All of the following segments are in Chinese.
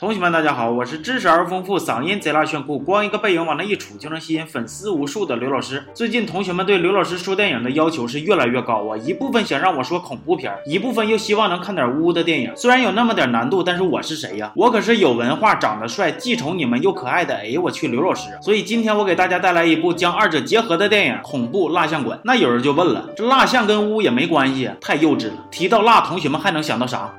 同学们，大家好，我是知识而丰富、嗓音贼拉炫酷、光一个背影往那一杵就能吸引粉丝无数的刘老师。最近同学们对刘老师说电影的要求是越来越高啊，一部分想让我说恐怖片，一部分又希望能看点污的电影。虽然有那么点难度，但是我是谁呀？我可是有文化、长得帅、既宠你们又可爱的。哎呦，我去，刘老师。所以今天我给大家带来一部将二者结合的电影《恐怖蜡像馆》。那有人就问了，这蜡像跟污也没关系，太幼稚了。提到蜡，同学们还能想到啥？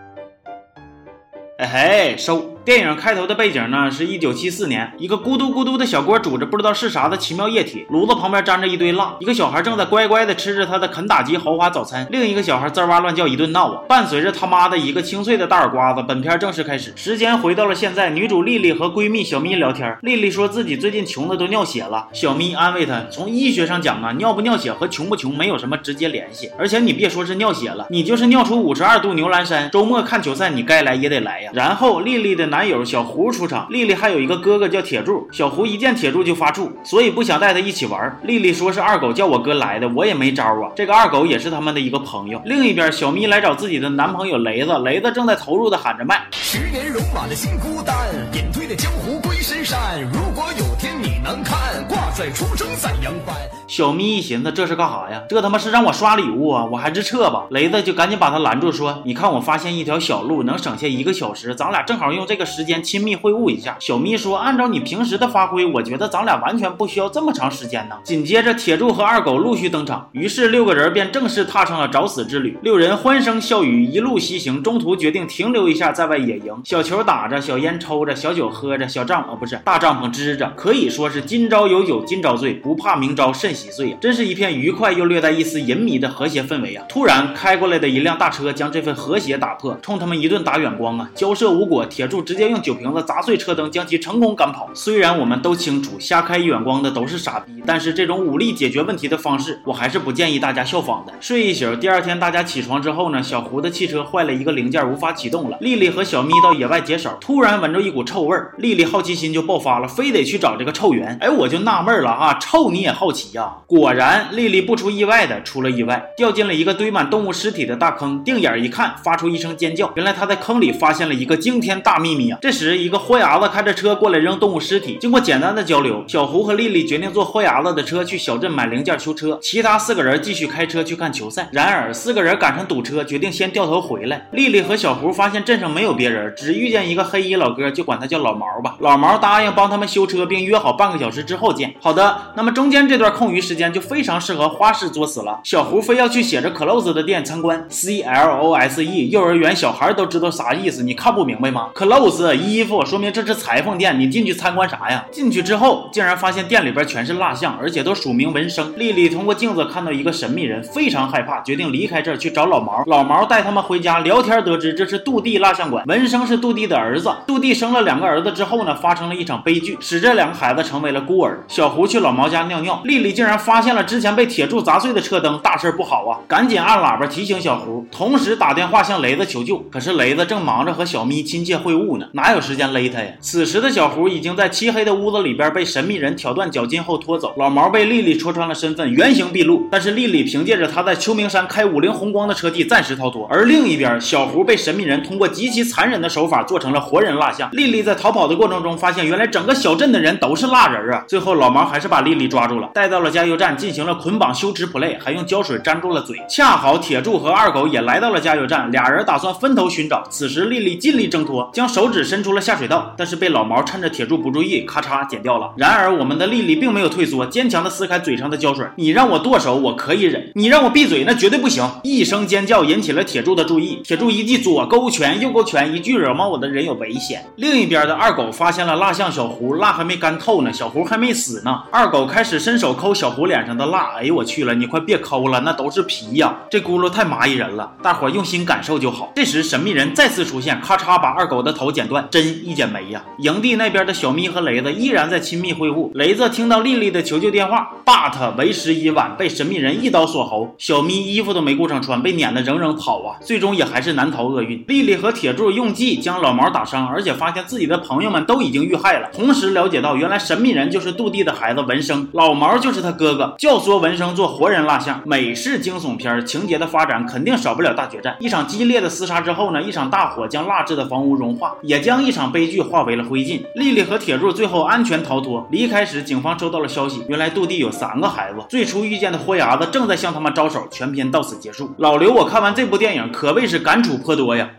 哎嘿，收。电影开头的背景呢，是一九七四年，一个咕嘟咕嘟的小锅煮着不知道是啥的奇妙液体，炉子旁边粘着一堆蜡，一个小孩正在乖乖的吃着他的肯达基豪华早餐，另一个小孩滋哇乱叫一顿闹啊，伴随着他妈的一个清脆的大耳刮子，本片正式开始。时间回到了现在，女主丽丽和闺蜜小咪聊天，丽丽说自己最近穷的都尿血了，小咪安慰她，从医学上讲啊，尿不尿血和穷不穷没有什么直接联系，而且你别说是尿血了，你就是尿出五十二度牛栏山，周末看球赛你该来也得来呀。然后丽丽的男男友小胡。出场，丽丽还有一个哥哥叫铁柱，小胡一见铁柱就发怵，所以不想带他一起玩。丽丽说是二狗叫我哥来的，我也没招啊。这个二狗也是他们的一个朋友。另一边，小咪来找自己的男朋友雷子，雷子正在投入的喊着麦。十年戎马的心孤单，隐退的江湖归深山。如果有天你能看，挂帅出征在扬帆。小咪一寻思，这是干啥呀？这他妈是让我刷礼物啊！我还是撤吧。雷子就赶紧把他拦住，说：“你看，我发现一条小路，能省下一个小时，咱俩正好用这个时间亲密会晤一下。”小咪说：“按照你平时的发挥，我觉得咱俩完全不需要这么长时间呢。”紧接着，铁柱和二狗陆续登场，于是六个人便正式踏上了找死之旅。六人欢声笑语，一路西行，中途决定停留一下，在外野营。小球打着，小烟抽着，小酒喝着，小帐篷不是大帐篷支着，可以说是今朝有酒今朝醉，不怕明朝甚几岁呀！真是一片愉快又略带一丝淫靡的和谐氛围啊！突然开过来的一辆大车将这份和谐打破，冲他们一顿打远光啊！交涉无果，铁柱直接用酒瓶子砸碎车灯，将其成功赶跑。虽然我们都清楚瞎开远光的都是傻逼，但是这种武力解决问题的方式，我还是不建议大家效仿的。睡一宿，第二天大家起床之后呢，小胡的汽车坏了一个零件，无法启动了。丽丽和小咪到野外解手，突然闻着一股臭味儿，丽丽好奇心就爆发了，非得去找这个臭源。哎，我就纳闷了啊，臭你也好奇呀？果。然，丽丽不出意外的出了意外，掉进了一个堆满动物尸体的大坑。定眼一看，发出一声尖叫。原来她在坑里发现了一个惊天大秘密啊！这时，一个豁牙子开着车过来扔动物尸体。经过简单的交流，小胡和丽丽决定坐豁牙子的车去小镇买零件修车，其他四个人继续开车去看球赛。然而，四个人赶上堵车，决定先掉头回来。丽丽和小胡发现镇上没有别人，只遇见一个黑衣老哥，就管他叫老毛吧。老毛答应帮他们修车，并约好半个小时之后见。好的，那么中间这段空余时间就。非常适合花式作死了。小胡非要去写着 close 的店参观，C L O S E，幼儿园小孩都知道啥意思，你看不明白吗？close 衣服，说明这是裁缝店，你进去参观啥呀？进去之后，竟然发现店里边全是蜡像，而且都署名纹生。丽丽通过镜子看到一个神秘人，非常害怕，决定离开这儿去找老毛。老毛带他们回家聊天，得知这是杜弟蜡像馆，纹生是杜弟的儿子。杜弟生了两个儿子之后呢，发生了一场悲剧，使这两个孩子成为了孤儿。小胡去老毛家尿尿，丽丽竟然发现。了之前被铁柱砸碎的车灯，大事不好啊！赶紧按喇叭提醒小胡，同时打电话向雷子求救。可是雷子正忙着和小咪亲切会晤呢，哪有时间勒他呀？此时的小胡已经在漆黑的屋子里边被神秘人挑断脚筋后拖走。老毛被丽丽戳穿了身份，原形毕露。但是丽丽凭借着他在秋名山开五菱宏光的车技，暂时逃脱。而另一边，小胡被神秘人通过极其残忍的手法做成了活人蜡像。丽丽在逃跑的过程中发现，原来整个小镇的人都是蜡人啊！最后老毛还是把丽丽抓住了，带到了家加油站。进行了捆绑羞耻 play，还用胶水粘住了嘴。恰好铁柱和二狗也来到了加油站，俩人打算分头寻找。此时丽丽尽力挣脱，将手指伸出了下水道，但是被老毛趁着铁柱不注意，咔嚓剪掉了。然而我们的丽丽并没有退缩，坚强的撕开嘴上的胶水。你让我剁手，我可以忍；你让我闭嘴，那绝对不行。一声尖叫引起了铁柱的注意，铁柱一记左勾拳，右勾拳，一句惹毛我的人有危险。另一边的二狗发现了蜡像小胡，蜡还没干透呢，小胡还没死呢。二狗开始伸手抠小胡脸上。的蜡，哎呦我去了，你快别抠了，那都是皮呀，这轱辘太蚂蚁人了，大伙用心感受就好。这时神秘人再次出现，咔嚓把二狗的头剪断，真一剪没呀。营地那边的小咪和雷子依然在亲密会晤。雷子听到丽丽的求救电话，but 为时已晚，被神秘人一刀锁喉。小咪衣服都没顾上穿，被撵得扔扔跑啊，最终也还是难逃厄运。丽丽和铁柱用计将老毛打伤，而且发现自己的朋友们都已经遇害了，同时了解到原来神秘人就是杜弟的孩子文生，老毛就是他哥哥。教唆文生做活人蜡像，美式惊悚片情节的发展肯定少不了大决战。一场激烈的厮杀之后呢，一场大火将蜡制的房屋融化，也将一场悲剧化为了灰烬。丽丽和铁柱最后安全逃脱。离开时，警方收到了消息，原来杜弟有三个孩子。最初遇见的活牙子正在向他们招手。全片到此结束。老刘，我看完这部电影可谓是感触颇多呀。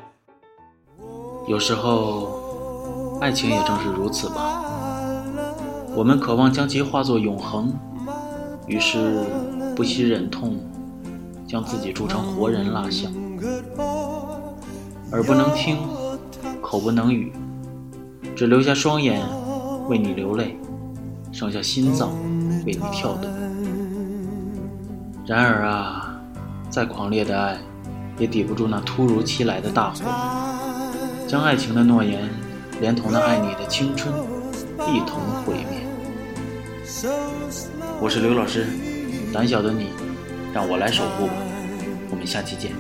有时候，爱情也正是如此吧。我们渴望将其化作永恒，于是不惜忍痛，将自己铸成活人蜡像。耳不能听，口不能语，只留下双眼为你流泪，剩下心脏为你跳动。然而啊，再狂烈的爱，也抵不住那突如其来的大火，将爱情的诺言，连同那爱你的青春，一同毁灭。我是刘老师，胆小的你，让我来守护吧。我们下期见。